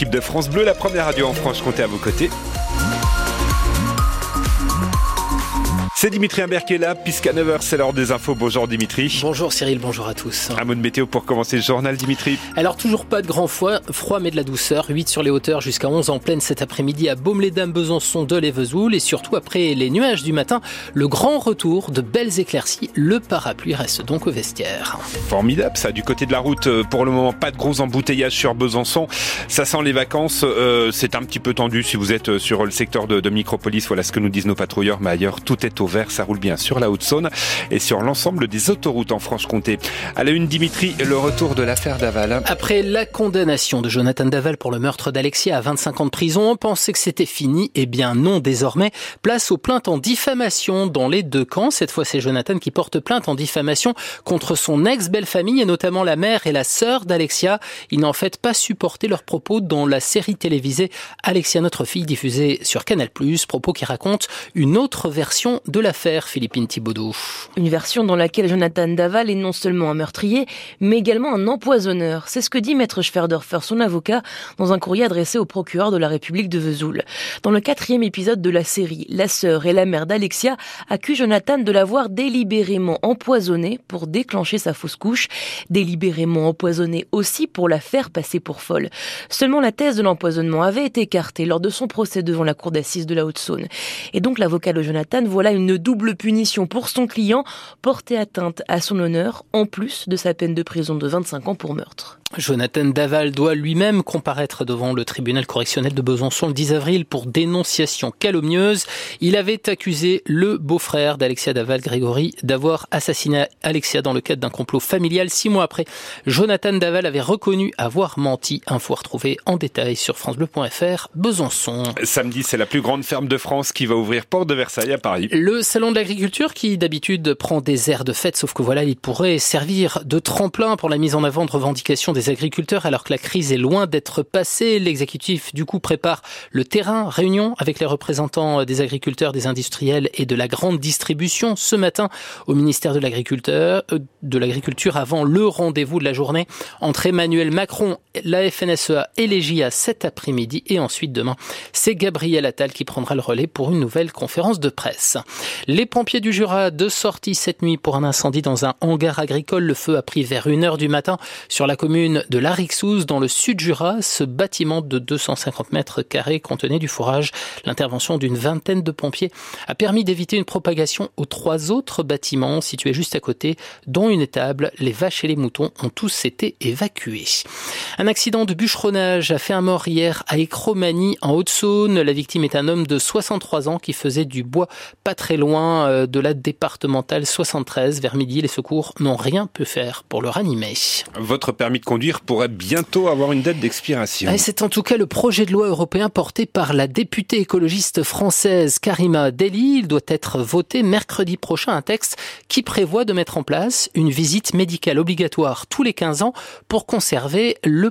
Équipe de France Bleu, la première radio en Franche-Comté à vos côtés. C'est Dimitri Imbert qui est là, puisqu'à 9h, c'est l'heure des infos. Bonjour Dimitri. Bonjour Cyril, bonjour à tous. Un mot de météo pour commencer le journal, Dimitri. Alors, toujours pas de grand froid, froid mais de la douceur. 8 sur les hauteurs jusqu'à 11 en pleine cet après-midi à Baume-les-Dames, Besançon, Dole et Vesoul. Et surtout, après les nuages du matin, le grand retour de belles éclaircies. Le parapluie reste donc au vestiaire. Formidable, ça. Du côté de la route, euh, pour le moment, pas de gros embouteillages sur Besançon. Ça sent les vacances. Euh, c'est un petit peu tendu si vous êtes euh, sur le secteur de, de Micropolis. Voilà ce que nous disent nos patrouilleurs. Mais ailleurs, tout est au vert. Ça roule bien sur la Haute-Saône et sur l'ensemble des autoroutes en Franche-Comté. À la une, Dimitri, le retour de l'affaire Daval. Après la condamnation de Jonathan Daval pour le meurtre d'Alexia à 25 ans de prison, on pensait que c'était fini. Eh bien non, désormais, place aux plaintes en diffamation dans les deux camps. Cette fois, c'est Jonathan qui porte plainte en diffamation contre son ex-belle-famille et notamment la mère et la sœur d'Alexia. Il n'a en fait pas supporté leurs propos dans la série télévisée Alexia, notre fille, diffusée sur Canal+, propos qui racontent une autre version de l'affaire, Philippine Thibaudot. Une version dans laquelle Jonathan Daval est non seulement un meurtrier, mais également un empoisonneur. C'est ce que dit Maître Schwerdorfer, son avocat, dans un courrier adressé au procureur de la République de Vesoul. Dans le quatrième épisode de la série, la sœur et la mère d'Alexia accusent Jonathan de l'avoir délibérément empoisonné pour déclencher sa fausse couche, délibérément empoisonné aussi pour la faire passer pour folle. Seulement la thèse de l'empoisonnement avait été écartée lors de son procès devant la cour d'assises de la Haute-Saône. Et donc l'avocat de Jonathan voilà une double punition pour son client, porter atteinte à son honneur, en plus de sa peine de prison de 25 ans pour meurtre. Jonathan Daval doit lui-même comparaître devant le tribunal correctionnel de Besançon le 10 avril pour dénonciation calomnieuse. Il avait accusé le beau-frère d'Alexia Daval, Grégory, d'avoir assassiné Alexia dans le cadre d'un complot familial. Six mois après, Jonathan Daval avait reconnu avoir menti. Info retrouvé en détail sur francebleu.fr Besançon. Samedi, c'est la plus grande ferme de France qui va ouvrir Porte de Versailles à Paris. Le salon de l'agriculture qui d'habitude prend des airs de fête, sauf que voilà, il pourrait servir de tremplin pour la mise en avant de revendications des agriculteurs alors que la crise est loin d'être passée. L'exécutif du coup prépare le terrain, réunion avec les représentants des agriculteurs, des industriels et de la grande distribution ce matin au ministère de l'agriculture, de l'agriculture avant le rendez-vous de la journée entre Emmanuel Macron, la FNSEA et les JA cet après-midi et ensuite demain. C'est Gabriel Attal qui prendra le relais pour une nouvelle conférence de presse. Les pompiers du Jura de sortie cette nuit pour un incendie dans un hangar agricole. Le feu a pris vers 1h du matin sur la commune de Larixouz dans le sud Jura. Ce bâtiment de 250 mètres carrés contenait du fourrage. L'intervention d'une vingtaine de pompiers a permis d'éviter une propagation aux trois autres bâtiments situés juste à côté, dont une étable. Les vaches et les moutons ont tous été évacués. Accident de bûcheronnage a fait un mort hier à Écromanie en Haute-Saône. La victime est un homme de 63 ans qui faisait du bois pas très loin euh, de la départementale 73. Vers midi, les secours n'ont rien pu faire pour le ranimer. Votre permis de conduire pourrait bientôt avoir une date d'expiration. C'est en tout cas le projet de loi européen porté par la députée écologiste française Karima Deli. Il doit être voté mercredi prochain, un texte qui prévoit de mettre en place une visite médicale obligatoire tous les 15 ans pour conserver le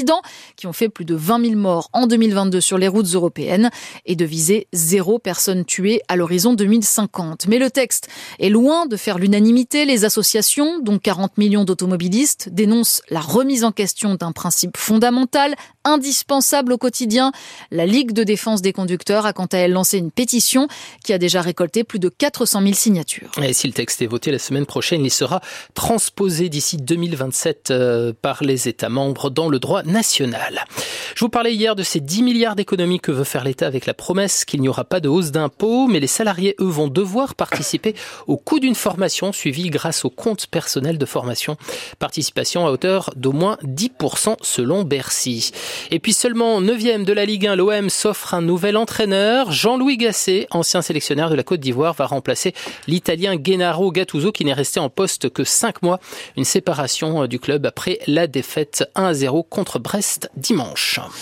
qui ont fait plus de 20 000 morts en 2022 sur les routes européennes, et de viser zéro personne tuée à l'horizon 2050. Mais le texte est loin de faire l'unanimité. Les associations, dont 40 millions d'automobilistes, dénoncent la remise en question d'un principe fondamental, indispensable au quotidien. La Ligue de défense des conducteurs a quant à elle lancé une pétition qui a déjà récolté plus de 400 000 signatures. Et si le texte est voté la semaine prochaine, il sera transposé d'ici 2027 euh, par les États membres dans le droit national. Je vous parlais hier de ces 10 milliards d'économies que veut faire l'État avec la promesse qu'il n'y aura pas de hausse d'impôts, mais les salariés, eux, vont devoir participer au coût d'une formation suivie grâce au compte personnel de formation. Participation à hauteur d'au moins 10% selon Bercy. Et puis seulement 9e de la Ligue 1, l'OM s'offre un nouvel entraîneur. Jean-Louis Gasset, ancien sélectionneur de la Côte d'Ivoire, va remplacer l'Italien Gennaro Gattuso qui n'est resté en poste que 5 mois. Une séparation du club après la défaite 1-0 contre Brest dimanche.